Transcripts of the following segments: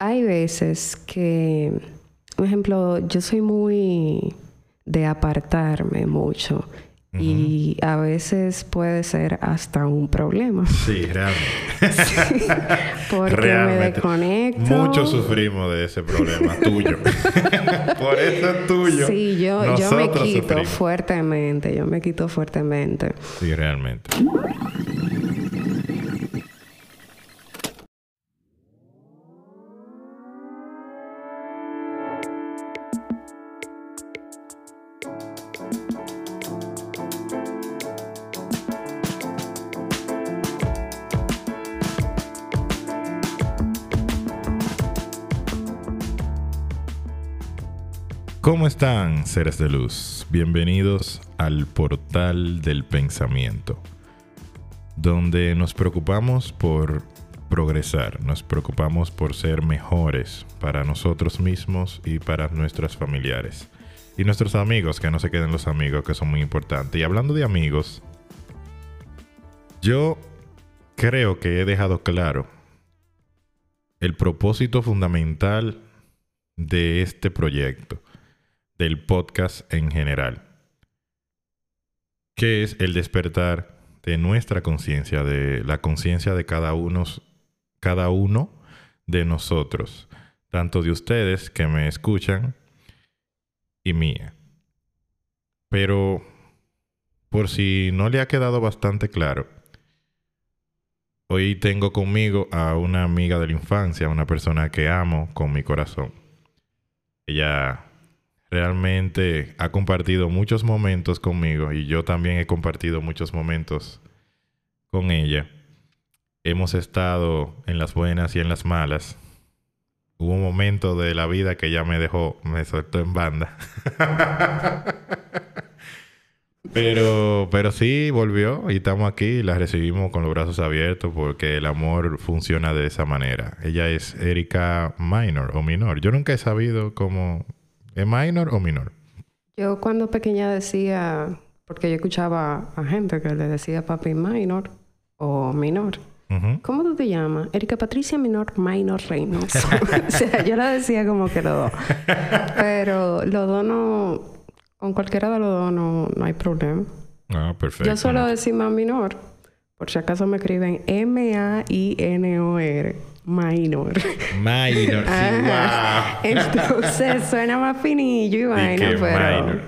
hay veces que, por ejemplo, yo soy muy de apartarme mucho. Y a veces puede ser hasta un problema. Sí, realmente. Sí, porque me desconecto. Muchos sufrimos de ese problema tuyo. Por eso es tuyo. Sí, yo, yo me quito sufrimos. fuertemente. Yo me quito fuertemente. Sí, realmente. Seres de luz? Bienvenidos al portal del pensamiento, donde nos preocupamos por progresar, nos preocupamos por ser mejores para nosotros mismos y para nuestros familiares. Y nuestros amigos, que no se queden los amigos, que son muy importantes. Y hablando de amigos, yo creo que he dejado claro el propósito fundamental de este proyecto, del podcast en general, que es el despertar de nuestra conciencia, de la conciencia de cada uno, cada uno de nosotros, tanto de ustedes que me escuchan y mía. Pero, por si no le ha quedado bastante claro, hoy tengo conmigo a una amiga de la infancia, una persona que amo con mi corazón. Ella realmente ha compartido muchos momentos conmigo y yo también he compartido muchos momentos con ella. Hemos estado en las buenas y en las malas. Hubo un momento de la vida que ella me dejó, me soltó en banda. pero, pero sí, volvió y estamos aquí y la recibimos con los brazos abiertos porque el amor funciona de esa manera. Ella es Erika Minor o Minor. Yo nunca he sabido cómo ¿Es minor o minor? Yo cuando pequeña decía, porque yo escuchaba a gente que le decía papi minor o minor. ¿Cómo tú te llamas? Erika Patricia Minor Minor Reynolds. o sea, yo la decía como que los dos. Pero los dos no... Con cualquiera de los dos no, no hay problema. Ah, perfecto. Yo suelo decir más minor. Por si acaso me escriben M-A-I-N-O-R. Minor. Minor, sí, Ajá. wow. Entonces suena más finillo y vaina, pero... minor.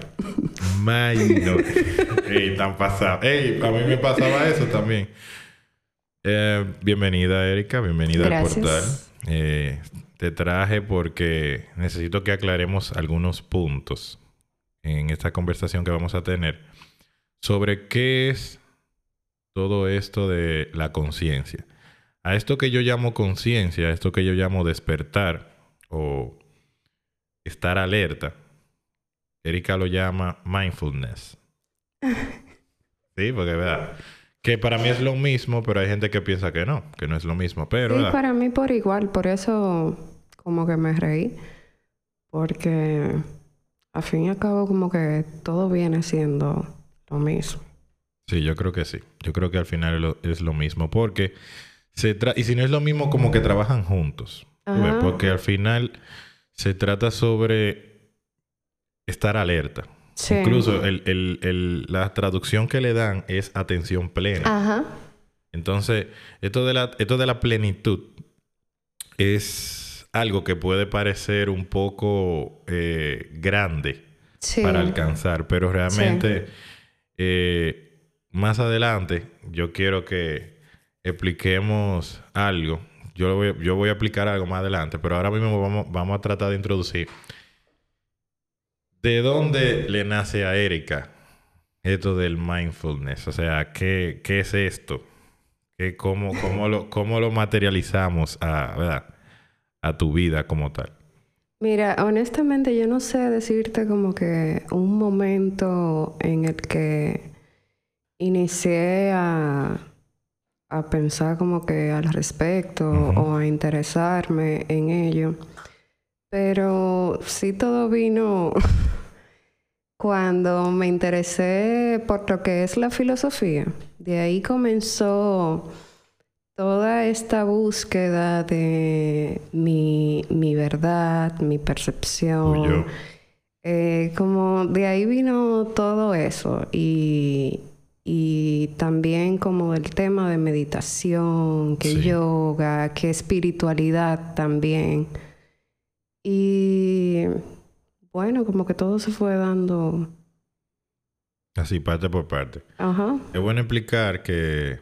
Minor. Ey, tan pasado. Ey, a mí me pasaba eso también. Eh, bienvenida, Erika. Bienvenida Gracias. al portal. Eh, te traje porque necesito que aclaremos algunos puntos en esta conversación que vamos a tener sobre qué es todo esto de la conciencia. A esto que yo llamo conciencia, a esto que yo llamo despertar o estar alerta, Erika lo llama mindfulness. Sí, porque verdad. Que para mí es lo mismo, pero hay gente que piensa que no, que no es lo mismo. Pero, Sí, ¿verdad? para mí por igual. Por eso como que me reí. Porque al fin y al cabo como que todo viene siendo lo mismo. Sí, yo creo que sí. Yo creo que al final es lo, es lo mismo. Porque se. Y si no es lo mismo, como que trabajan juntos. Porque al final se trata sobre estar alerta. Sí. Incluso el- el- el- la traducción que le dan es atención plena. Ajá. Entonces, esto de la, esto de la plenitud es algo que puede parecer un poco eh, grande Sí. para alcanzar, pero realmente eh, más adelante yo quiero que expliquemos algo. Yo, lo voy, yo voy a explicar algo más adelante, pero ahora mismo vamos, vamos a tratar de introducir de dónde le nace a Erika esto del mindfulness. O sea, ¿qué, qué es esto? ¿Qué, cómo, cómo, lo, ¿Cómo lo materializamos a, ¿verdad? a tu vida como tal? Mira, honestamente yo no sé decirte como que un momento en el que inicié a, a pensar como que al respecto o a interesarme en ello. Pero sí todo vino cuando me interesé por lo que es la filosofía. De ahí comenzó toda esta búsqueda de mi, mi verdad, mi percepción, eh, como de ahí vino todo eso y, y también como el tema de meditación, que yoga, que espiritualidad también. Y bueno, como que todo se fue dando. Así, parte por parte. Ajá. Es bueno explicar que,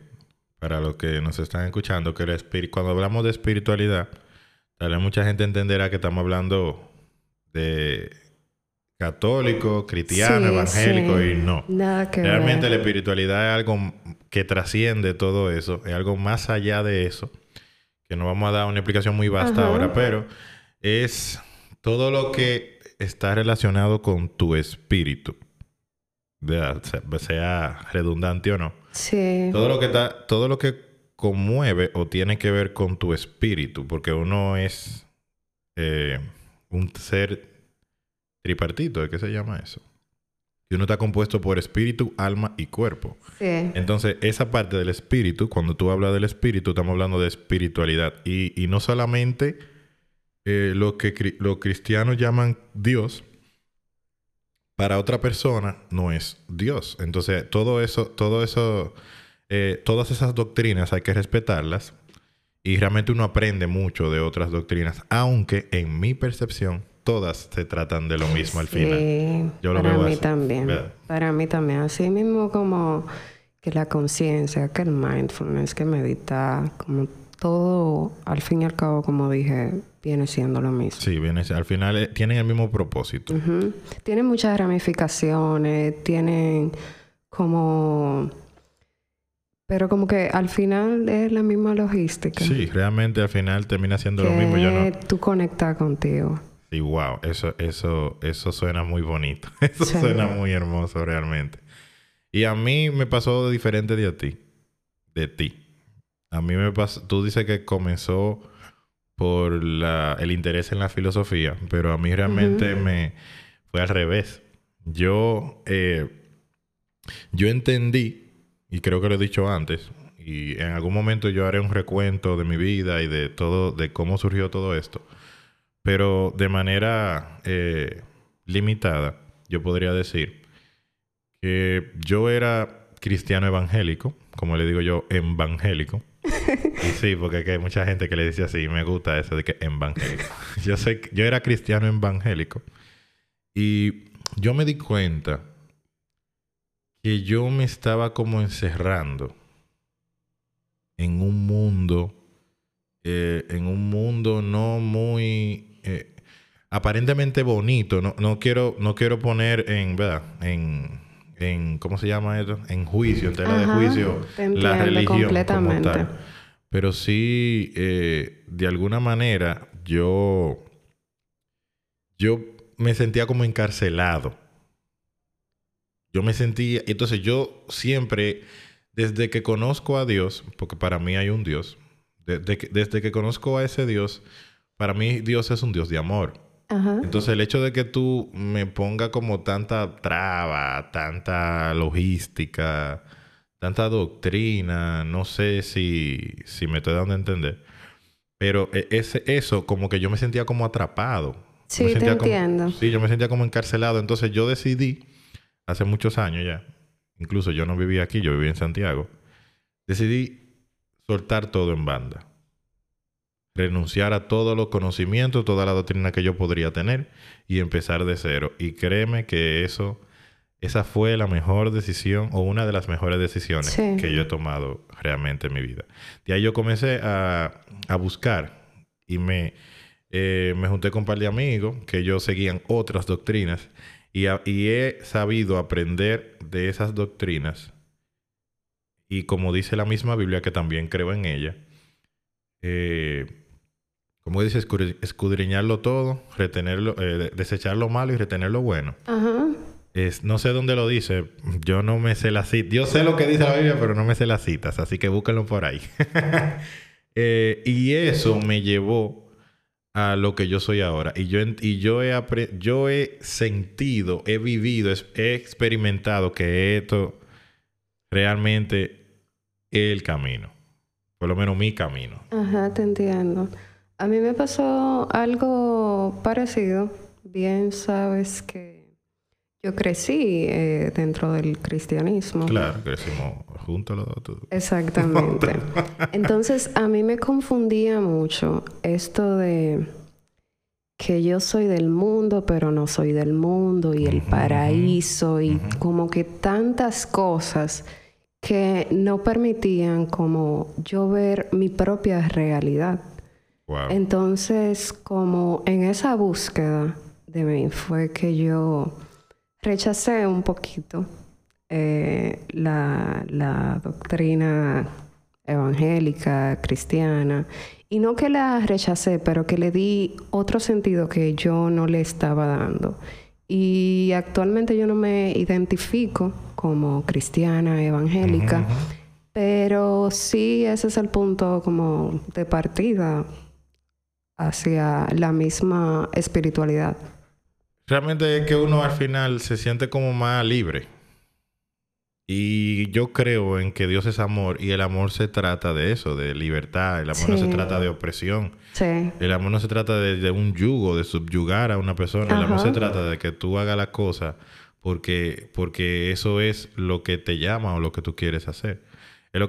para los que nos están escuchando, que cuando hablamos de espiritualidad, tal vez mucha gente entenderá que estamos hablando de católico, cristiano, evangélico y no. Nada que Realmente la espiritualidad es algo que trasciende todo eso, es algo más allá de eso, que no vamos a dar una explicación muy vasta ahora, pero es todo lo que está relacionado con tu espíritu. Sea redundante o no. Sí. Todo lo que está, todo lo que conmueve o tiene que ver con tu espíritu, porque uno es eh, un ser tripartito, ¿de qué se llama eso? Y uno está compuesto por espíritu, alma y cuerpo. Sí. Entonces, esa parte del espíritu, cuando tú hablas del espíritu, estamos hablando de espiritualidad. Y, y no solamente eh, lo que los cristianos llaman Dios, para otra persona no es Dios. Entonces, todo eso, todo eso, eh, todas esas doctrinas hay que respetarlas. Y realmente uno aprende mucho de otras doctrinas, aunque en mi percepción todas se tratan de lo mismo al final. Yo lo para mí también. Para mí también. Así mismo como que la conciencia, que el mindfulness, que meditar, como todo, al fin y al cabo, como dije, viene siendo lo mismo. Sí, viene, al final eh, tienen el mismo propósito. Tienen muchas ramificaciones, tienen como... Pero como que al final es la misma logística. Sí, realmente al final termina siendo lo mismo. Yo no... Tú conectas contigo. Sí, wow, eso, eso, eso suena muy bonito. Eso suena muy hermoso realmente. Y a mí me pasó diferente de a ti. De ti. A mí me pasó, tú dices que comenzó por la, el interés en la filosofía, pero a mí realmente me fue al revés. Yo, eh, yo entendí, y creo que lo he dicho antes, y en algún momento yo haré un recuento de mi vida y de todo, de cómo surgió todo esto, pero de manera eh, limitada, yo podría decir que yo era cristiano evangélico, como le digo yo, evangélico, y sí, porque hay mucha gente que le dice así, me gusta eso de que evangélico. yo sé yo era cristiano evangélico y yo me di cuenta que yo me estaba como encerrando en un mundo, eh, en un mundo no muy eh, aparentemente bonito. No, no, quiero, no quiero poner en, ¿verdad? En, en, ¿cómo se llama eso? En juicio, en tela de juicio, la religión completamente. Pero sí, eh, de alguna manera, yo, yo me sentía como encarcelado. Yo me sentía, entonces yo siempre, desde que conozco a Dios, porque para mí hay un Dios, desde que, desde que conozco a ese Dios, para mí Dios es un Dios de amor. Entonces el hecho de que tú me ponga como tanta traba, tanta logística, tanta doctrina, no sé si, si me estoy dando a entender, pero e, ese, eso como que yo me sentía como atrapado. Sí, te entiendo. sí, yo me sentía como encarcelado. Entonces yo decidí, hace muchos años ya, incluso yo no vivía aquí, yo vivía en Santiago, decidí soltar todo en banda renunciar a todos los conocimientos, toda la doctrina que yo podría tener y empezar de cero. Y créeme que eso, esa fue la mejor decisión o una de las mejores decisiones que yo he tomado realmente en mi vida. De ahí yo comencé a, buscar y me, eh, me junté con un par de amigos que ellos seguían otras doctrinas y, y he sabido aprender de esas doctrinas. Y como dice la misma Biblia, que también creo en ella, eh, como dice, escudriñarlo todo, retenerlo, eh, desechar lo malo y retener lo bueno. Ajá. Es, no sé dónde lo dice, yo no me sé las citas. Yo sé lo que dice la Biblia, pero no me sé las citas, así que búsquenlo por ahí. Eh, y eso me llevó a lo que yo soy ahora. Y yo, y yo, he, yo he sentido, he vivido, he experimentado que esto realmente es el camino. Por lo menos mi camino. Ajá, te entiendo. A mí me pasó algo parecido. Bien sabes que yo crecí eh, dentro del cristianismo. Claro, crecimos juntos los dos. Exactamente. Entonces, a mí me confundía mucho esto de que yo soy del mundo, pero no soy del mundo, y el paraíso, y como que tantas cosas que no permitían como yo ver mi propia realidad. Entonces, como en esa búsqueda de mí fue que yo rechacé un poquito eh, la, la doctrina evangélica, cristiana, y no que la rechacé, pero que le di otro sentido que yo no le estaba dando. Y actualmente yo no me identifico como cristiana, evangélica, pero sí ese es el punto como de partida hacia la misma espiritualidad. Realmente es que uno al final se siente como más libre. Y yo creo en que Dios es amor y el amor se trata de eso, de libertad. El amor no se trata de opresión. Sí. El amor no se trata de, un yugo, de subyugar a una persona. El amor se trata de que tú hagas la cosa porque, porque eso es lo que te llama o lo que tú quieres hacer.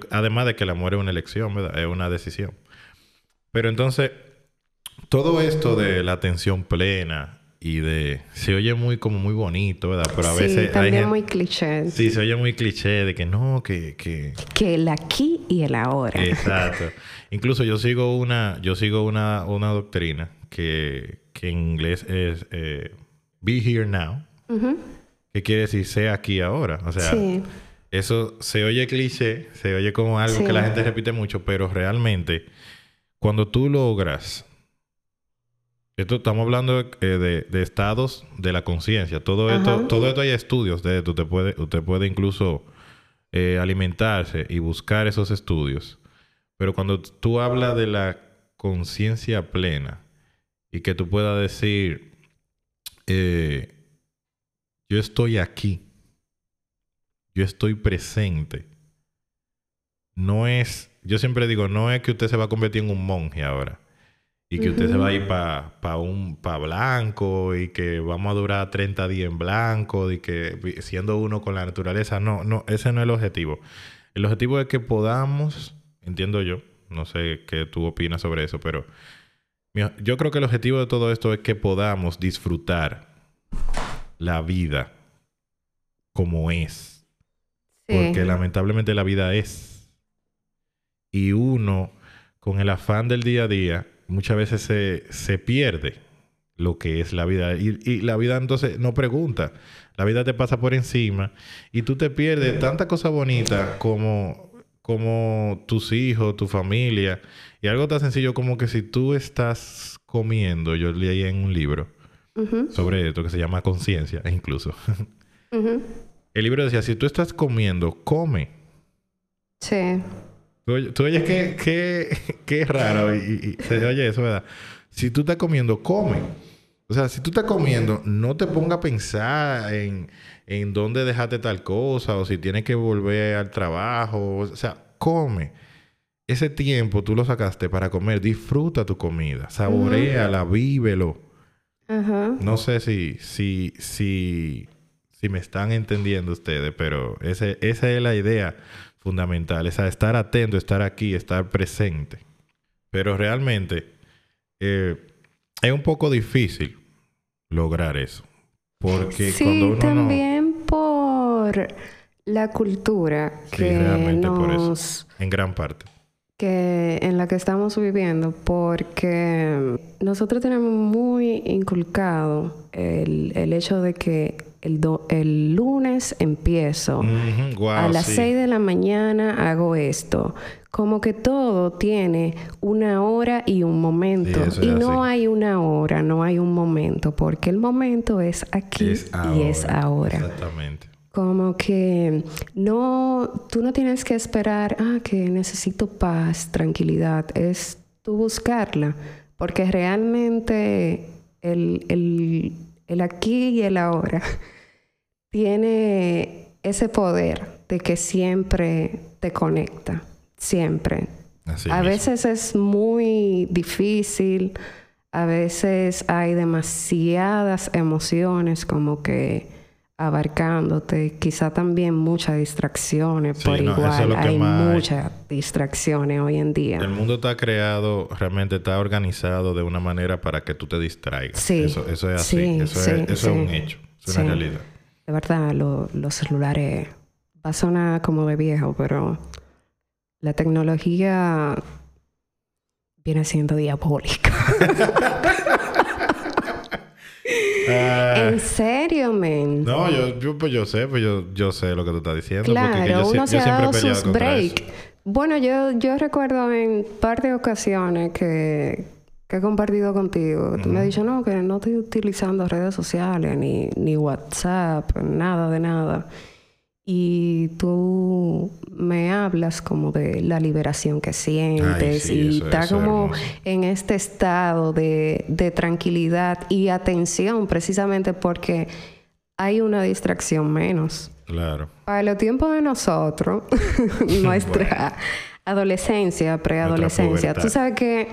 Además de que el amor es una elección, ¿verdad? Es una decisión. Pero entonces, todo esto de la atención plena, y de se oye muy como muy bonito, ¿verdad? Pero a sí, veces también muy cliché. Sí, se oye muy cliché de que no, que que que el aquí y el ahora. Exacto. Incluso yo sigo una yo sigo una, una doctrina que, que en inglés es eh, be here now. Que quiere decir sea aquí ahora, o sea, eso se oye cliché, se oye como algo que la gente repite mucho, pero realmente cuando tú logras esto estamos hablando eh, de, estados de la conciencia. Todo esto, todo esto hay estudios de esto. Usted puede, usted puede incluso eh, alimentarse y buscar esos estudios. Pero cuando tú hablas de la conciencia plena y que tú puedas decir, eh, yo estoy aquí, yo estoy presente, no es, yo siempre digo, no es que usted se va a convertir en un monje ahora y que usted se va a ir para un pa blanco y que vamos a durar 30 días en blanco y que siendo uno con la naturaleza. No, no, ese no es el objetivo. El objetivo es que podamos, entiendo yo, no sé qué tú opinas sobre eso, pero yo creo que el objetivo de todo esto es que podamos disfrutar la vida como es. Porque lamentablemente la vida es. Y uno, con el afán del día a día, muchas veces se, se pierde lo que es la vida. Y, la vida entonces no pregunta. La vida te pasa por encima y tú te pierdes tanta cosa bonita como, como tus hijos, tu familia. Y algo tan sencillo como que si tú estás comiendo, yo leí en un libro sobre esto que se llama conciencia, incluso. El libro decía, si tú estás comiendo, come. Sí. Tú, oyes qué, qué, raro y, se oye eso, ¿verdad? Si tú estás comiendo, come. O sea, si tú estás comiendo, no te ponga a pensar en, en dónde dejaste tal cosa o si tienes que volver al trabajo. O sea, come. Ese tiempo tú lo sacaste para comer. Disfruta tu comida. Saboreala, vívelo. No sé si, si, si, si me están entendiendo ustedes, pero ese, esa es la idea fundamental, es estar atento, estar aquí, estar presente. Pero realmente eh, es un poco difícil lograr eso. Porque sí, cuando uno también por la cultura que nos... en gran parte. Que en la que estamos viviendo, porque nosotros tenemos muy inculcado el, el hecho de que el, el lunes empiezo, a las 6 de la mañana hago esto. Como que todo tiene una hora y un momento. y no hay una hora, no hay un momento, porque el momento es aquí y es ahora. Exactamente. Como que no, tú no tienes que esperar, ah, que necesito paz, tranquilidad. Es tú buscarla, porque realmente el, el el aquí y el ahora, tiene ese poder de que siempre te conecta, siempre. a veces es muy difícil, a veces hay demasiadas emociones como que abarcándote, quizá también muchas distracciones por igual, hay muchas distracciones hoy en día. El mundo está creado, realmente está organizado de una manera para que tú te distraigas. Sí. Eso, es así, eso, es, un hecho, es una realidad. De verdad, los celulares, va a sonar como de viejo, pero la tecnología viene siendo diabólica. Ah. en serio, men. No, yo, pues yo sé, pues yo, yo sé lo que tú estás diciendo. Claro, uno se ha dado sus break. Bueno, yo, yo recuerdo en par de ocasiones que, que he compartido contigo. Tú me has dicho, no, que no estoy utilizando redes sociales, ni, ni WhatsApp, nada de nada y tú me hablas como de la liberación que sientes y está como en este estado de, de, tranquilidad y atención precisamente porque hay una distracción menos. Claro. Para los tiempos de nosotros, nuestra adolescencia, preadolescencia, tú sabes que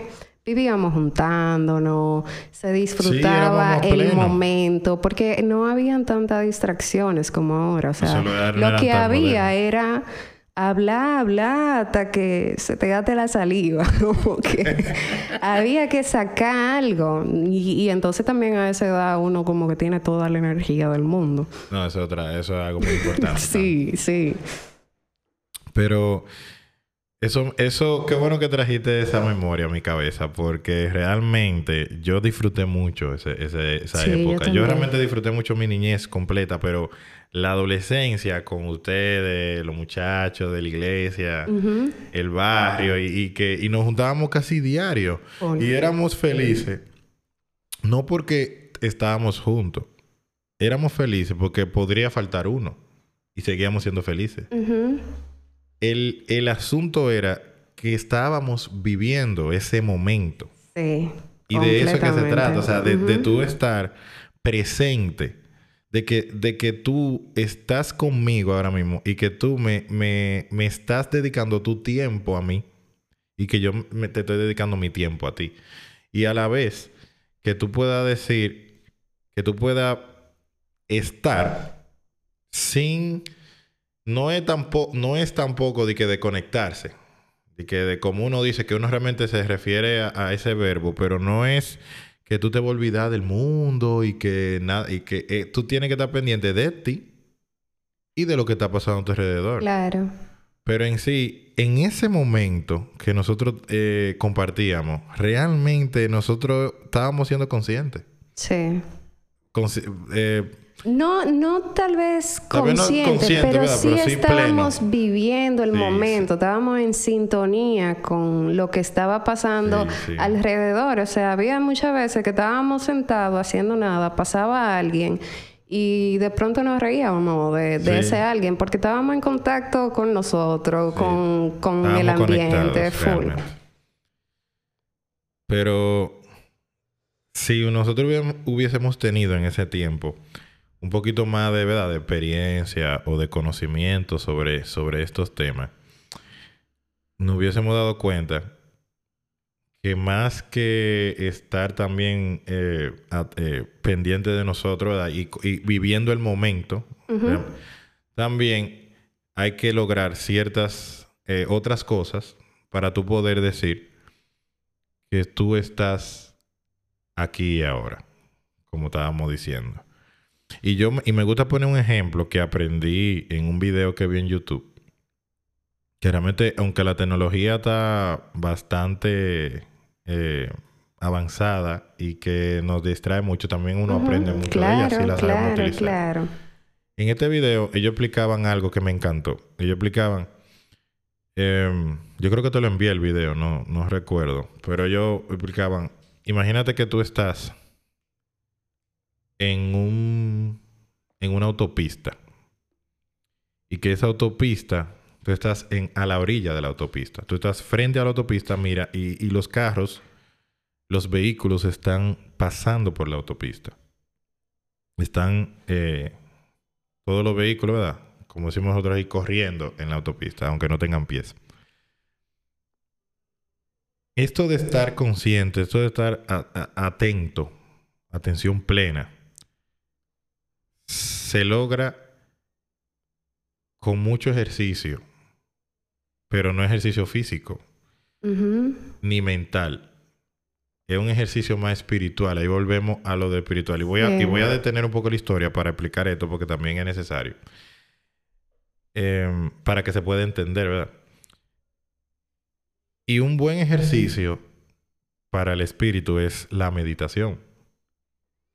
vivíamos juntándonos, se disfrutaba el momento, porque no habían tantas distracciones como ahora. O sea, lo que había era hablar, hablar hasta que se te gate la saliva. Como que había que sacar algo. Y, entonces también a esa edad uno como que tiene toda la energía del mundo. No, eso es otra, eso es algo muy importante. sí, sí. Pero eso, eso, qué bueno que trajiste esa memoria a mi cabeza, porque realmente yo disfruté mucho ese, esa época. Yo, realmente disfruté mucho mi niñez completa, pero la adolescencia con ustedes, los muchachos de la iglesia, el barrio, y, que y nos juntábamos casi diario. Y éramos felices, no porque estábamos juntos, éramos felices porque podría faltar uno y seguíamos siendo felices. El, el asunto era que estábamos viviendo ese momento. Sí. Y de eso que se trata, o sea, de, de tú estar presente, de que, de que tú estás conmigo ahora mismo y que tú me, me, me estás dedicando tu tiempo a mí y que yo me, te estoy dedicando mi tiempo a ti. Y a la vez que tú puedas decir, que tú puedas estar sin no es tampoco, no es tampoco de que de conectarse. De que de como uno dice que uno realmente se refiere a, ese verbo, pero no es que tú te vas a olvidar del mundo y que nada, y que eh, tú tienes que estar pendiente de ti y de lo que está pasando a tu alrededor. Claro. Pero en sí, en ese momento que nosotros eh, compartíamos, realmente nosotros estábamos siendo conscientes. Sí. eh, no, no tal vez consciente, pero, sí estábamos viviendo el momento, estábamos en sintonía con lo que estaba pasando alrededor. O sea, había muchas veces que estábamos sentados haciendo nada, pasaba alguien y de pronto nos reíamos de, ese alguien porque estábamos en contacto con nosotros, con, el ambiente full. Pero si nosotros hubiésemos tenido en ese tiempo un poquito más de verdad de experiencia o de conocimiento sobre, sobre estos temas, nos hubiésemos dado cuenta que más que estar también eh, eh, pendiente de nosotros y, viviendo el momento, también hay que lograr ciertas eh, otras cosas para tú poder decir que tú estás aquí y ahora, como estábamos diciendo. Y yo y me gusta poner un ejemplo que aprendí en un video que vi en YouTube. Que realmente, aunque la tecnología está bastante eh, avanzada y que nos distrae mucho, también uno aprende mucho de ella si la claro, utilizar. Claro. En este video, ellos explicaban algo que me encantó. Ellos explicaban. Em, yo creo que te lo envié el video, no, no recuerdo. Pero ellos explicaban. Imagínate que tú estás en un en una autopista. Y que esa autopista tú estás en a la orilla de la autopista. Tú estás frente a la autopista mira y, y los carros los vehículos están pasando por la autopista. Están eh, todos los vehículos verdad como decimos nosotros ahí corriendo en la autopista aunque no tengan pies. Esto de estar consciente, esto de estar atento, atención plena, se logra con mucho ejercicio, pero no ejercicio físico ni mental. Es un ejercicio más espiritual. Ahí volvemos a lo de espiritual. Y voy a, y voy a detener un poco la historia para explicar esto porque también es necesario. Em, para que se pueda entender, ¿verdad? Y un buen ejercicio para el espíritu es la meditación.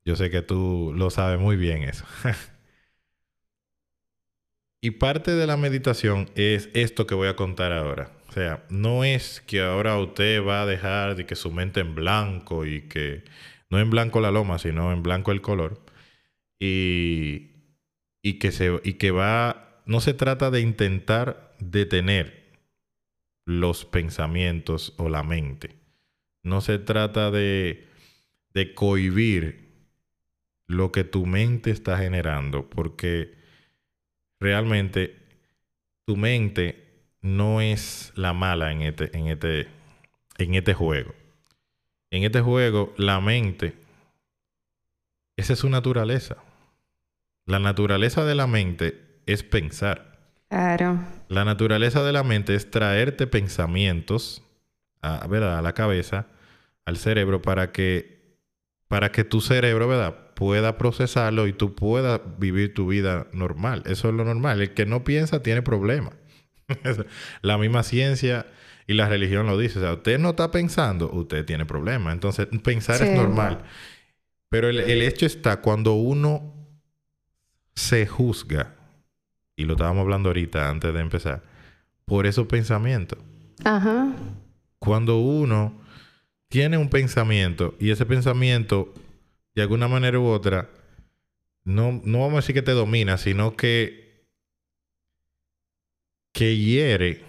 Yo sé que tú lo sabes muy bien eso. y parte de la meditación es esto que voy a contar ahora. O sea, no es que ahora usted va a dejar de que su mente en blanco y que no en blanco la loma, sino en blanco el color. Y, y que se y que va no se trata de intentar detener los pensamientos o la mente. No se trata de, de cohibir lo que tu mente está generando, porque realmente tu mente no es la mala en este, en este, en este juego. En este juego, la mente, esa es su naturaleza. La naturaleza de la mente es pensar. Claro. La naturaleza de la mente es traerte pensamientos a, ¿verdad? a la cabeza, al cerebro, para que, para que tu cerebro ¿verdad? Pueda procesarlo y tú puedas vivir tu vida normal. Eso es lo normal. El que no piensa tiene problemas. la misma ciencia y la religión lo dice. O sea, usted no está pensando, usted tiene problemas. Entonces, pensar es normal. Pero el, el hecho está cuando uno se juzga y lo estábamos hablando ahorita antes de empezar, por esos pensamientos. Ajá. Cuando uno tiene un pensamiento y ese pensamiento, de alguna manera u otra, no, no vamos a decir que te domina, sino que, que hiere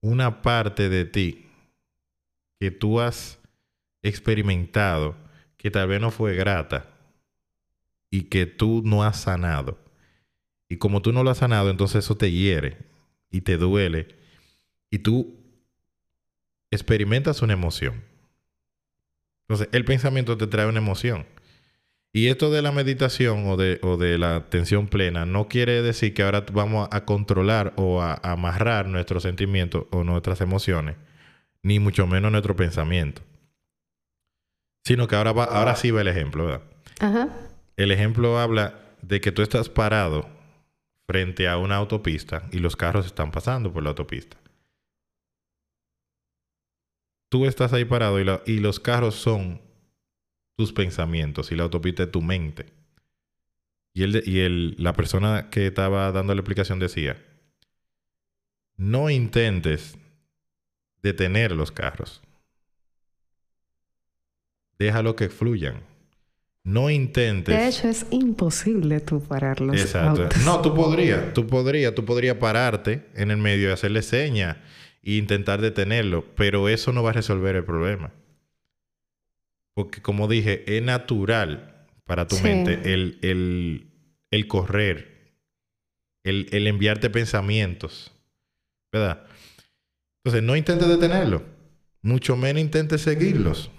una parte de ti que tú has experimentado, que tal vez no fue grata y que tú no has sanado. Y como tú no lo has sanado, entonces eso te hiere y te duele. Y tú experimentas una emoción. Entonces, el pensamiento te trae una emoción. Y esto de la meditación o de, o de la atención plena no quiere decir que ahora vamos a controlar o a, amarrar nuestros sentimientos o nuestras emociones, ni mucho menos nuestro pensamiento. Sino que ahora, va, ahora sí va el ejemplo, ¿verdad? Ajá. El ejemplo habla de que tú estás parado frente a una autopista y los carros están pasando por la autopista. Tú estás ahí parado y, los carros son tus pensamientos y la autopista es tu mente. Y, y la persona que estaba dando la explicación decía, no intentes detener los carros. Déjalo que fluyan. No intentes. De hecho, es imposible tú pararlos. Exacto. No, tú podrías, tú podrías, tú podrías pararte en el medio y hacerle seña e intentar detenerlo, pero eso no va a resolver el problema. Porque como dije, es natural para tu mente el, el, el correr, el, el enviarte pensamientos, ¿verdad? Entonces, no intentes detenerlo, mucho menos intentes seguirlos.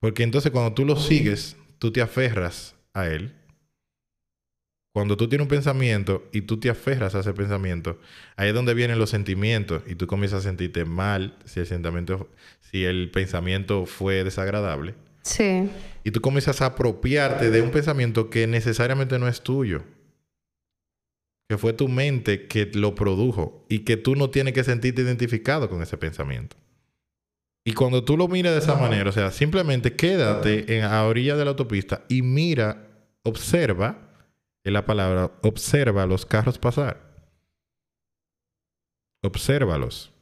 Porque entonces cuando tú lo sigues, tú te aferras a él. Cuando tú tienes un pensamiento y tú te aferras a ese pensamiento, ahí es donde vienen los sentimientos y tú comienzas a sentirte mal si el, sentimiento, si el pensamiento fue desagradable. Sí. Y tú comienzas a apropiarte de un pensamiento que necesariamente no es tuyo. Que fue tu mente que lo produjo y que tú no tienes que sentirte identificado con ese pensamiento. Y cuando tú lo miras de esa manera, o sea, simplemente quédate en, a orilla de la autopista y mira, observa, es la palabra, observa los carros pasar. Obsérvalos.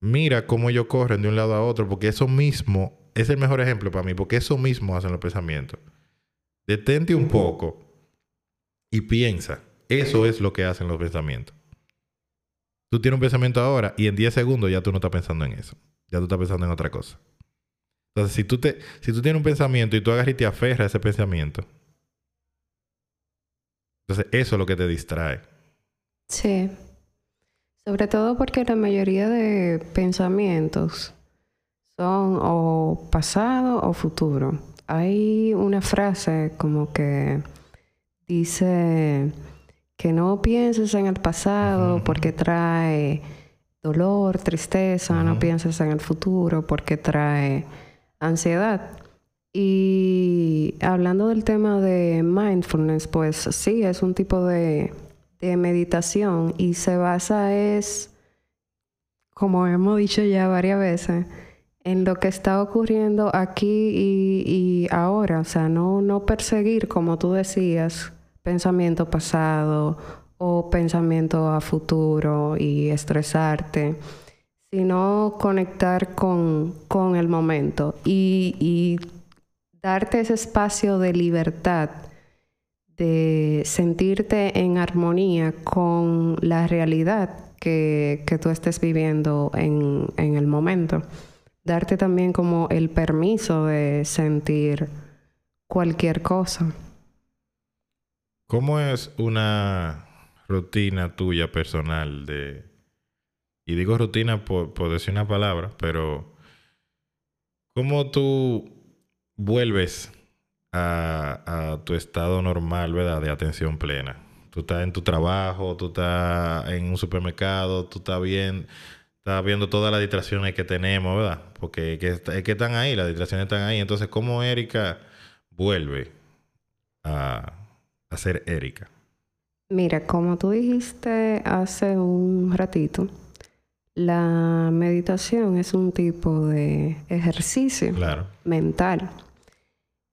Mira cómo ellos corren de un lado a otro, porque eso mismo es el mejor ejemplo para mí, porque eso mismo hacen los pensamientos. Detente un poco y piensa. Eso es lo que hacen los pensamientos. Tú tienes un pensamiento ahora y en 10 segundos ya tú no estás pensando en eso. Ya tú estás pensando en otra cosa. Entonces, si tú, te, si tú tienes un pensamiento y tú agarras y te aferras a ese pensamiento, entonces eso es lo que te distrae. Sí. Sobre todo porque la mayoría de pensamientos son o pasado o futuro. Hay una frase como que dice que no pienses en el pasado porque trae dolor, tristeza, no pienses en el futuro porque trae ansiedad. Y hablando del tema de mindfulness, pues sí, es un tipo de, meditación y se basa es, como hemos dicho ya varias veces, en lo que está ocurriendo aquí y, ahora. O sea, no, no perseguir, como tú decías, pensamiento pasado o pensamiento a futuro y estresarte, sino conectar con, el momento y, y darte ese espacio de libertad, de sentirte en armonía con la realidad que, tú estés viviendo en, en, el momento. Darte también como el permiso de sentir cualquier cosa. ¿Cómo es una rutina tuya personal de... Y digo rutina por, por decir una palabra, pero ¿cómo tú vuelves a, tu estado normal, ¿verdad? De atención plena. Tú estás en tu trabajo, tú estás en un supermercado, tú estás bien, estás viendo todas las distracciones que tenemos, ¿verdad? Porque es que, están ahí, las distracciones están ahí. Entonces, ¿cómo Erika vuelve a, a ser Erika? Mira, como tú dijiste hace un ratito, la meditación es un tipo de ejercicio mental.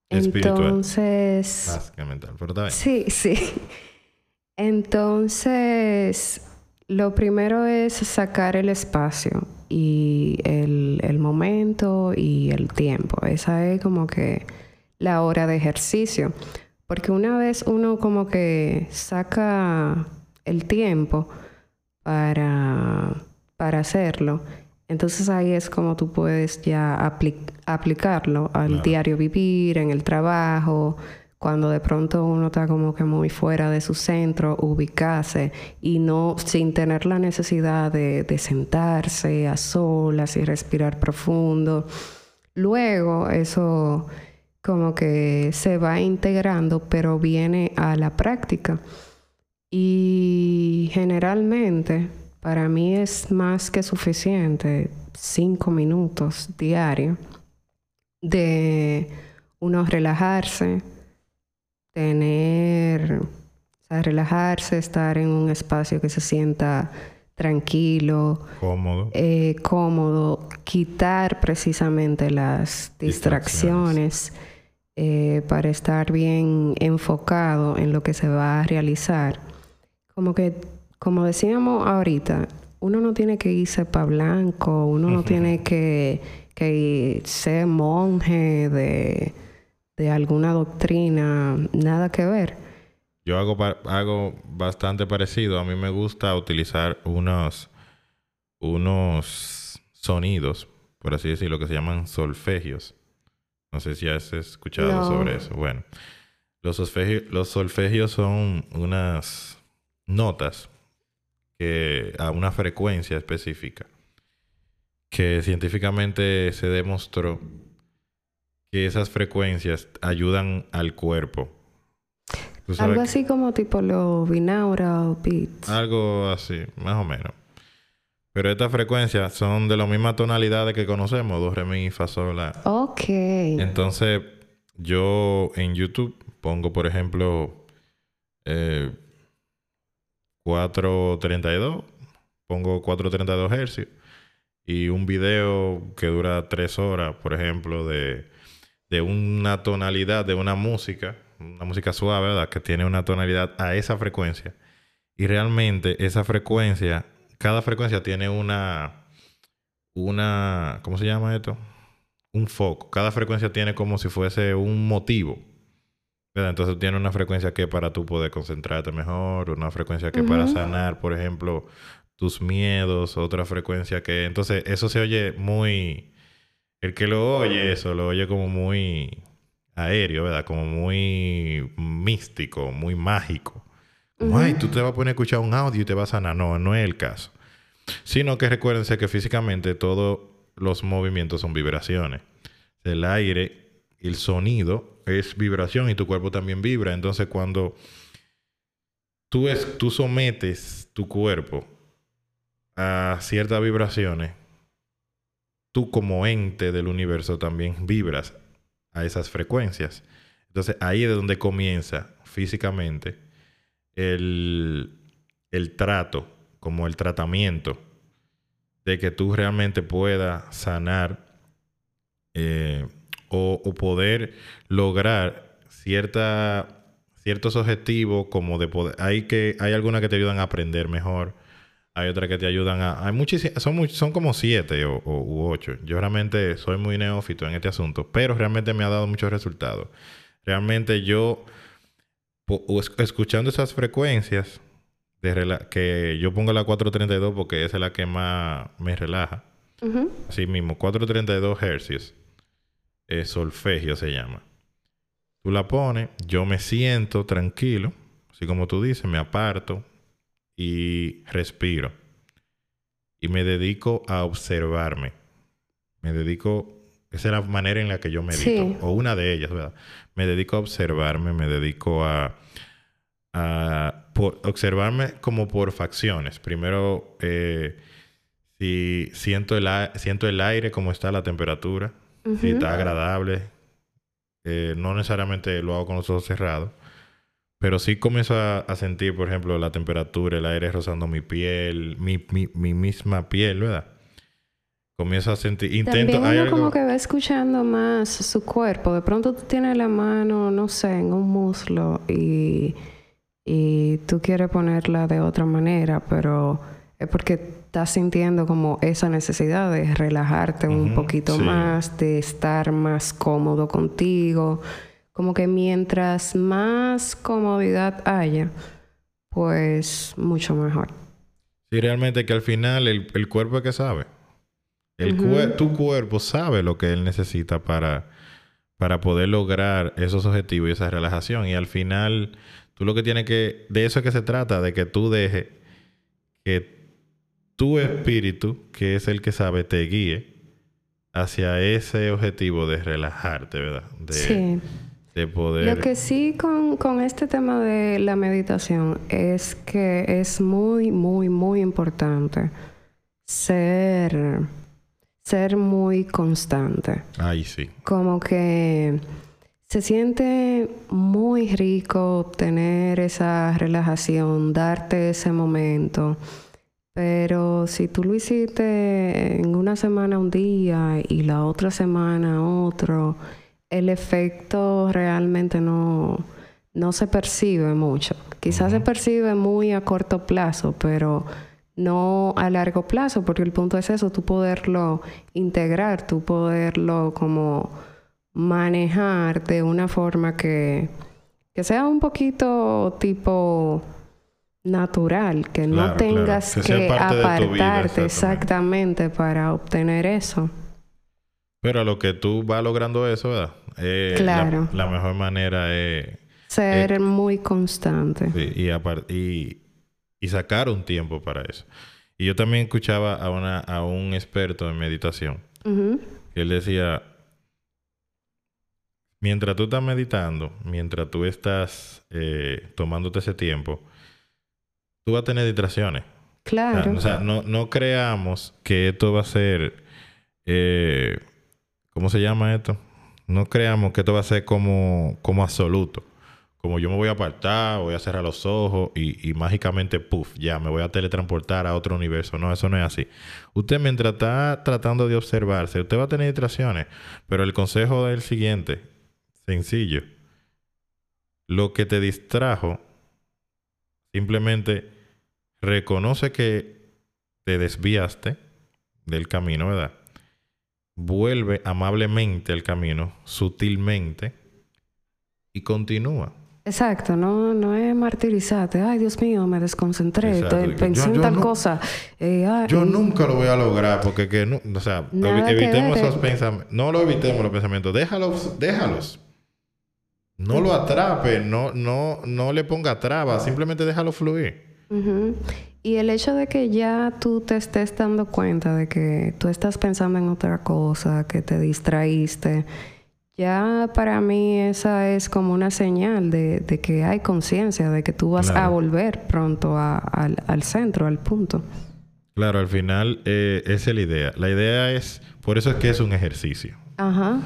Entonces. Más que mental, pero Sí, sí. Entonces, lo primero es sacar el espacio y el, el, momento y el tiempo. Esa es como que la hora de ejercicio. Porque una vez uno como que saca el tiempo para, para hacerlo, entonces ahí es como tú puedes ya aplicarlo al diario vivir, en el trabajo, cuando de pronto uno está como que muy fuera de su centro, ubicarse y no sin tener la necesidad de, de sentarse a solas y respirar profundo. Luego eso como que se va integrando, pero viene a la práctica. Y generalmente para mí es más que suficiente cinco minutos diarios de uno relajarse, tener, o sea, relajarse, estar en un espacio que se sienta tranquilo, cómodo, eh, cómodo quitar precisamente las distracciones, eh, para estar bien enfocado en lo que se va a realizar. Como que como decíamos ahorita, uno no tiene que irse para blanco, uno no tiene que, ser monje de, alguna doctrina, nada que ver. Yo hago, hago bastante parecido. A mí me gusta utilizar unos, unos sonidos, por así decirlo, que se llaman solfegios. No sé si has escuchado sobre eso. Bueno, los los solfegios son unas notas a una frecuencia específica que científicamente se demostró que esas frecuencias ayudan al cuerpo. Algo así como tipo los binaural beats. Algo así, más o menos. Pero estas frecuencias son de la misma tonalidades que conocemos, do, re, mi, fa, sol, la. Ok. Entonces, yo en YouTube pongo, por ejemplo, eh, 432, pongo 432 hercios y un video que dura 3 horas, por ejemplo, de, de una tonalidad de una música, una música suave, ¿verdad? Que tiene una tonalidad a esa frecuencia. Y realmente esa frecuencia, cada frecuencia tiene una, una, ¿cómo se llama esto? Un foco. Cada frecuencia tiene como si fuese un motivo. Entonces tiene una frecuencia que para tú poder concentrarte mejor, una frecuencia que para sanar, por ejemplo, tus miedos, otra frecuencia que... Entonces eso se oye muy... El que lo oye eso, lo oye como muy aéreo, ¿verdad? Como muy místico, muy mágico. Como, ay, tú te vas a poner a escuchar un audio y te vas a sanar. No, no es el caso. Sino que recuérdense que físicamente todos los movimientos son vibraciones. El aire, el sonido es vibración y tu cuerpo también vibra. Entonces cuando tú, es, tú sometes tu cuerpo a ciertas vibraciones, tú como ente del universo también vibras a esas frecuencias. Entonces ahí es donde comienza físicamente el, el trato, como el tratamiento de que tú realmente puedas sanar eh, o, poder lograr cierta, ciertos objetivos como de poder... Hay, que, hay algunas que te ayudan a aprender mejor, hay otras que te ayudan a... Hay muchísimas, son, son como siete o, u ocho. Yo realmente soy muy neófito en este asunto, pero realmente me ha dado muchos resultados. Realmente yo, escuchando esas frecuencias, de que yo pongo la 432 porque esa es la que más me relaja. Así mismo, 432 hercios. Solfegio se llama. Tú la pones, yo me siento tranquilo, así como tú dices, me aparto y respiro. Y me dedico a observarme. Me dedico, esa es la manera en la que yo medito, o una de ellas, ¿verdad? Me dedico a observarme, me dedico a a observarme como por facciones. Primero, eh, si siento el, siento el aire, cómo está la temperatura, si está agradable. Eh, no necesariamente lo hago con los ojos cerrados, pero sí comienzo a, sentir, por ejemplo, la temperatura, el aire rozando mi piel, mi, mi, misma piel, ¿verdad? Comienzo a sentir, intento... También uno como que va escuchando más su cuerpo. De pronto tú tienes la mano, no sé, en un muslo y y tú quieres ponerla de otra manera, pero es porque estás sintiendo como esa necesidad de relajarte un poquito más, de estar más cómodo contigo. Como que mientras más comodidad haya, pues mucho mejor. Sí, realmente que al final el, cuerpo es que sabe. El tu cuerpo sabe lo que él necesita para, para poder lograr esos objetivos y esa relajación. Y al final Tú lo que tienes que, de eso es que se trata, de que tú dejes que tu espíritu, que es el que sabe, te guíe hacia ese objetivo de relajarte, ¿verdad? De, sí. De poder... Lo que sí con, con este tema de la meditación es que es muy, muy, muy importante ser, ser muy constante. Ay, sí. Como que se siente muy rico tener esa relajación, darte ese momento. Pero si tú lo hiciste en una semana un día y la otra semana otro, el efecto realmente no, no se percibe mucho. Quizás se percibe muy a corto plazo, pero no a largo plazo, porque el punto es eso, tú poderlo integrar, tú poderlo como manejar de una forma que, que sea un poquito tipo natural, que no tengas que, apartarte exactamente para obtener eso. Pero a lo que tú vas logrando eso, ¿verdad? Eh, claro. La, mejor manera es... Ser muy constante. y, y, y, sacar un tiempo para eso. Y yo también escuchaba a, una, a un experto en meditación. que él decía, mientras tú estás meditando, mientras tú estás eh, tomándote ese tiempo, tú vas a tener distracciones. Claro. O sea, no, no creamos que esto va a ser. Eh, ¿Cómo se llama esto? No creamos que esto va a ser como, como absoluto. Como yo me voy a apartar, voy a cerrar los ojos y, y mágicamente, puff, ya me voy a teletransportar a otro universo. No, eso no es así. Usted, mientras está tratando de observarse, usted va a tener distracciones. Pero el consejo es el siguiente: sencillo. Lo que te distrajo, simplemente reconoce que te desviaste del camino, ¿verdad? Vuelve amablemente al camino, sutilmente, y continúa. Exacto, no, no es martirizarte. Ay, Dios mío, me desconcentré, pensé en tal cosa. Eh, yo nunca lo voy a lograr porque que no, o sea, evitemos esos pensamientos. No lo evitemos los pensamientos, déjalos, déjalos. No lo atrape, no, no, no le ponga trabas, simplemente déjalo fluir. Y el hecho de que ya tú te estés dando cuenta de que tú estás pensando en otra cosa, que te distraíste, ya para mí esa es como una señal de, que hay conciencia, de que tú vas a volver pronto al, centro, al punto. Claro, al final eh, esa es la idea. La idea es, por eso es que es un ejercicio. Ajá.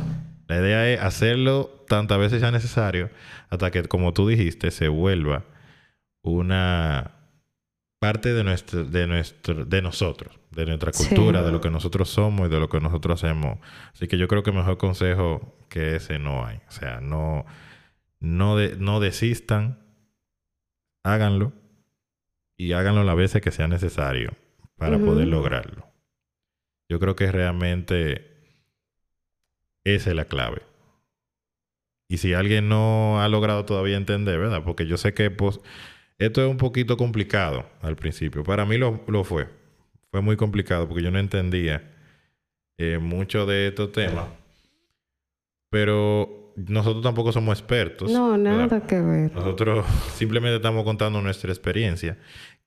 La idea es hacerlo tantas veces sea necesario hasta que, como tú dijiste, se vuelva una parte de nuestro, de nuestro, de nosotros, de nuestra cultura, de lo que nosotros somos y de lo que nosotros hacemos. Así que yo creo que mejor consejo que ese no hay. O sea, no, no, no desistan, háganlo y háganlo las veces que sea necesario para poder lograrlo. Yo creo que realmente esa es la clave. Y si alguien no ha logrado todavía entender, ¿verdad? Porque yo sé que pues, esto es un poquito complicado al principio. Para mí lo, fue. Fue muy complicado porque yo no entendía eh, mucho de estos temas. Pero nosotros tampoco somos expertos. No, nada que ver. Nosotros simplemente estamos contando nuestra experiencia.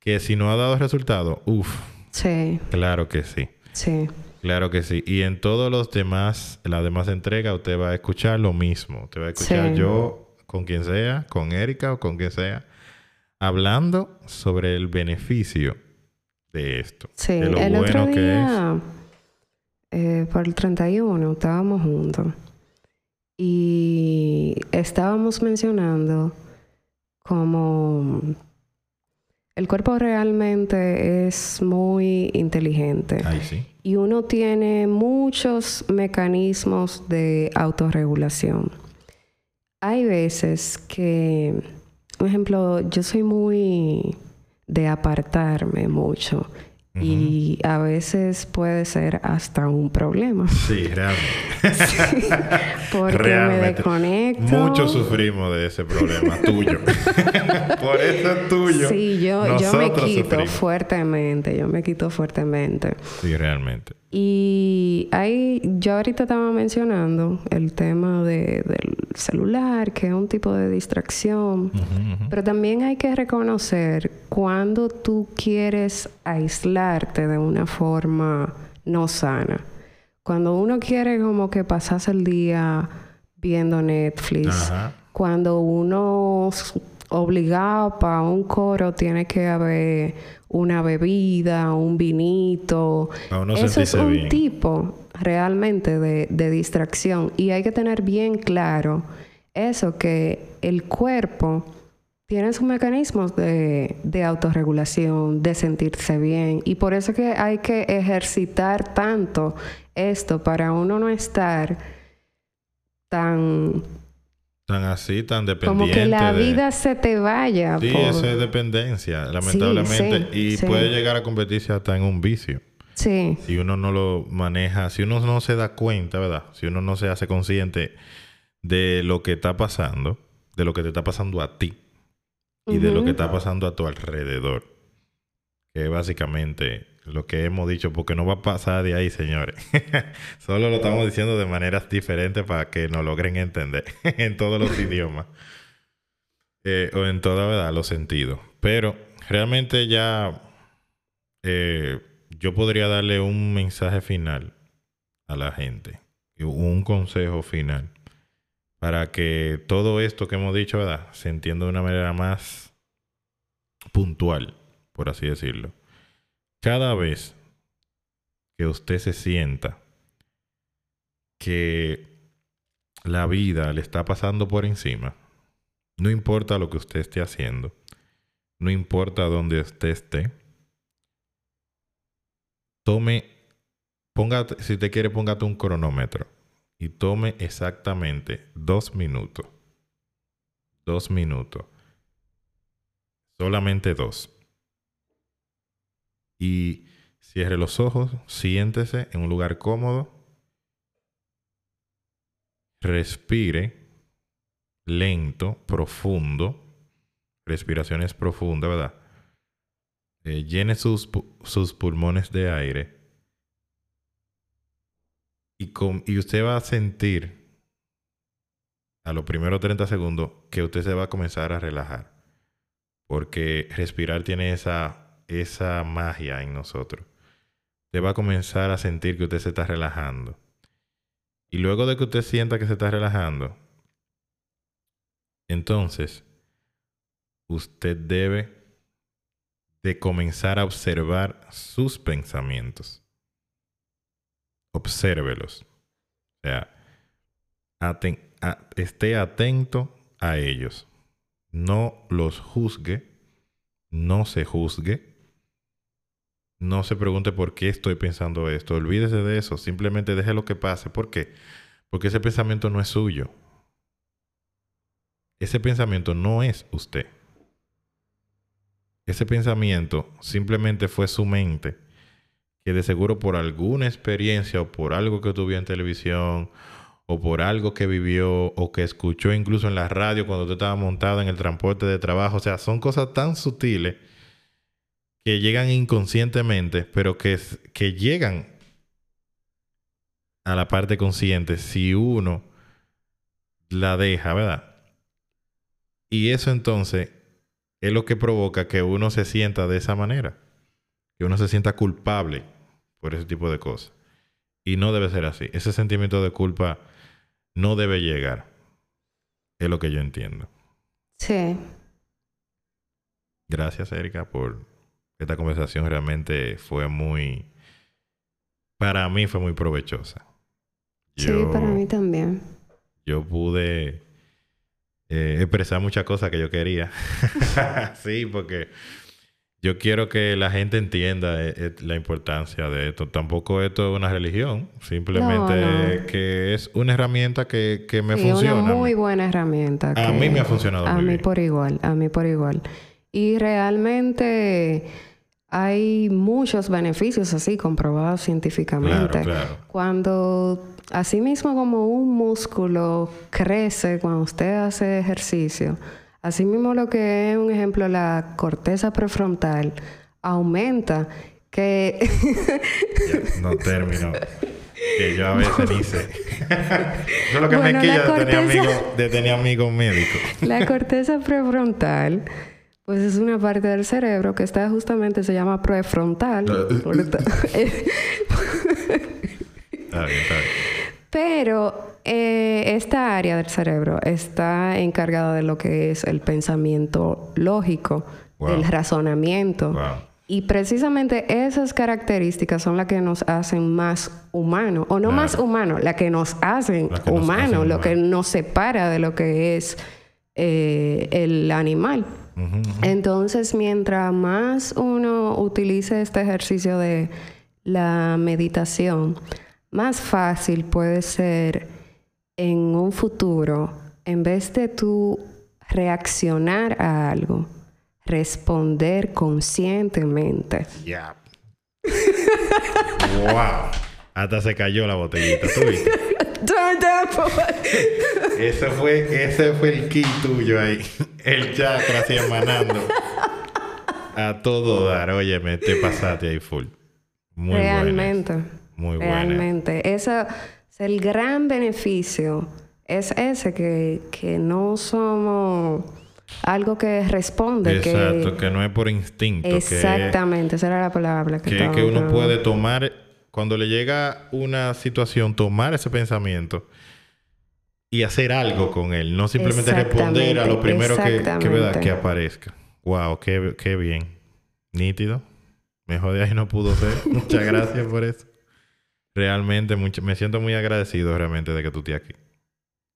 Que si no ha dado resultado, uff. Sí. Claro que sí. Sí. Claro que sí. Y en todos los demás, en las demás entregas, usted va a escuchar lo mismo. Usted va a escuchar yo con quien sea, con Erika o con quien sea, hablando sobre el beneficio de esto. Sí, el bueno otro día, que es. Eh, por el 31 estábamos juntos y estábamos mencionando como el cuerpo realmente es muy inteligente. Y uno tiene muchos mecanismos de autorregulación. Hay veces que, por ejemplo, yo soy muy de apartarme mucho. Y a veces puede ser hasta un problema. Sí, realmente. porque me desconecto. Muchos sufrimos de ese problema tuyo. Por eso es tuyo. Sí, yo, yo me quito fuertemente. Yo me quito fuertemente. Sí, realmente. Y ahí, yo ahorita estaba mencionando el tema de, del celular, que es un tipo de distracción, pero también hay que reconocer cuando tú quieres aislarte de una forma no sana. Cuando uno quiere como que pasas el día viendo Netflix, cuando uno obligado para un coro tiene que haber una bebida, un vinito. Eso es un tipo realmente de, de, distracción. Y hay que tener bien claro eso, que el cuerpo tiene sus mecanismos de, de autorregulación, de sentirse bien. Y por eso que hay que ejercitar tanto esto para uno no estar tan tan así, tan dependiente. Como que la vida se te vaya. Sí, eso es dependencia, lamentablemente. y puede llegar a convertirse hasta en un vicio. Sí. Si uno no lo maneja, si uno no se da cuenta, ¿verdad? Si uno no se hace consciente de lo que está pasando, de lo que te está pasando a ti y de lo que está pasando a tu alrededor. Que básicamente lo que hemos dicho, porque no va a pasar de ahí, señores. Solo lo estamos diciendo de maneras diferentes para que nos logren entender en todos los idiomas. Eh, o en toda verdad los sentidos. Pero realmente ya eh, yo podría darle un mensaje final a la gente, un consejo final, para que todo esto que hemos dicho ¿verdad? se entienda de una manera más puntual, por así decirlo. Cada vez que usted se sienta que la vida le está pasando por encima, no importa lo que usted esté haciendo, no importa dónde usted esté, tome, ponga, si te quiere, póngate un cronómetro y tome exactamente dos minutos. Dos minutos. Solamente dos y cierre los ojos, siéntese en un lugar cómodo, respire lento, profundo, respiraciones profundas, ¿verdad? Eh, llene sus, sus, pulmones de aire y, y usted va a sentir a los primeros 30 segundos que usted se va a comenzar a relajar porque respirar tiene esa, esa magia en nosotros. Usted va a comenzar a sentir que usted se está relajando. Y luego de que usted sienta que se está relajando, entonces usted debe de comenzar a observar sus pensamientos. Obsérvelos. O sea, esté atento a ellos. No los juzgue. No se juzgue. No se pregunte por qué estoy pensando esto. Olvídese de eso. Simplemente deje lo que pase. ¿Por qué? Porque ese pensamiento no es suyo. Ese pensamiento no es usted. Ese pensamiento simplemente fue su mente, que de seguro por alguna experiencia o por algo que tuvo en televisión o por algo que vivió o que escuchó incluso en la radio cuando usted estaba montado en el transporte de trabajo. O sea, son cosas tan sutiles que llegan inconscientemente, pero que, que llegan a la parte consciente si uno la deja, ¿verdad? Y eso entonces es lo que provoca que uno se sienta de esa manera, que uno se sienta culpable por ese tipo de cosas. Y no debe ser así. Ese sentimiento de culpa no debe llegar. Es lo que yo entiendo. Sí. Gracias, Erika, por esta conversación. Realmente fue muy... Para mí fue muy provechosa. sí, para mí también. Yo pude eh, expresar muchas cosas que yo quería. sí, porque yo quiero que la gente entienda eh, eh, la importancia de esto. Tampoco esto es una religión, simplemente que es una herramienta que, que me sí, funciona. Una muy buena herramienta. A mí me ha funcionado a mí por igual, a mí por igual. Y realmente hay muchos beneficios así comprobados científicamente. Claro, claro. Cuando Asimismo como un músculo crece cuando usted hace ejercicio, asimismo lo que es un ejemplo la corteza prefrontal aumenta que no termino que yo a veces dice eso es lo que me quilla de, tener amigos, de tener amigos médicos la corteza prefrontal pues es una parte del cerebro que está justamente se llama prefrontal. Está bien, está bien. Pero eh, esta área del cerebro está encargada de lo que es el pensamiento lógico, el razonamiento. Y precisamente esas características son las que nos hacen más humanos, o no más humanos, las que nos hacen humanos, lo que nos separa de lo que es eh, el animal. Entonces, mientras más uno utilice este ejercicio de la meditación, más fácil puede ser en un futuro, en vez de tú reaccionar a algo, responder conscientemente. Ya. wow. Hasta se cayó la botellita, ¿tú viste? Ese fue, ese fue el key tuyo ahí. El chakra así emanando. A todo dar. Óyeme, te pasaste ahí full. Muy Realmente. Muy Realmente. Eso es el gran beneficio. Es ese que, que no somos algo que responde. Exacto, que, no es por instinto. Exactamente, esa era la palabra que Que, que uno puede tomar, cuando le llega una situación, tomar ese pensamiento y hacer algo con él. No simplemente responder a lo primero que, que, que aparezca. Wow, qué, qué bien. Nítido. Mejor de ahí no pudo ser. Muchas gracias por eso realmente me siento muy agradecido realmente de que tú estés aquí.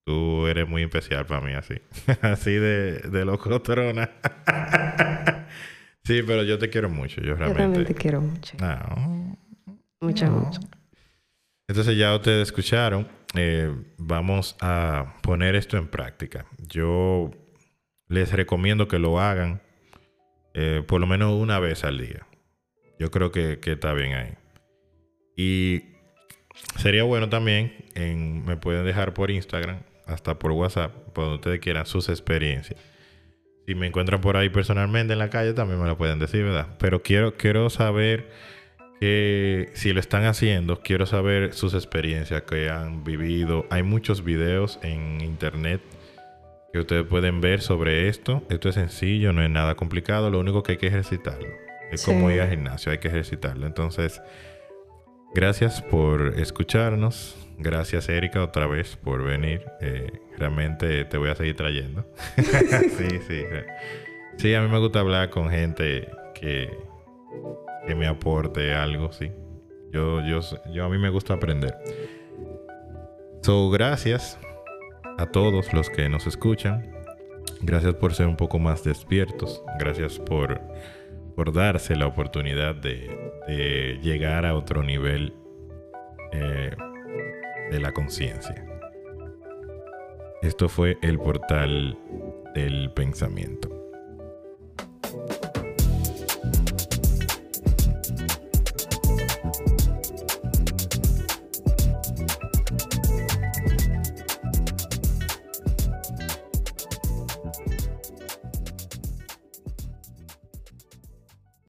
Tú eres muy especial para mí, así. así de, de locotrona. sí, pero yo te quiero mucho, yo realmente. Yo también te quiero mucho. Mucho, mucho. Entonces ya ustedes escucharon. Eh, vamos a poner esto en práctica. Yo les recomiendo que lo hagan eh, por lo menos una vez al día. Yo creo que, que está bien ahí. Y Sería bueno también, en, me pueden dejar por Instagram, hasta por WhatsApp, por donde ustedes quieran, sus experiencias. Si me encuentran por ahí personalmente en la calle, también me lo pueden decir, ¿verdad? Pero quiero, quiero saber que si lo están haciendo, quiero saber sus experiencias que han vivido. Hay muchos videos en internet que ustedes pueden ver sobre esto. Esto es sencillo, no es nada complicado, lo único que hay que ejercitarlo. Es como ir al gimnasio, hay que ejercitarlo. Entonces, gracias por escucharnos. Gracias, Erika, otra vez por venir. Eh, realmente te voy a seguir trayendo. sí, sí. Sí, a mí me gusta hablar con gente que, que me aporte algo, sí. Yo, yo, yo a mí me gusta aprender. So, gracias a todos los que nos escuchan. Gracias por ser un poco más despiertos. Gracias por, por darse la oportunidad de, llegar a otro nivel eh, de la conciencia. Esto fue el portal del pensamiento.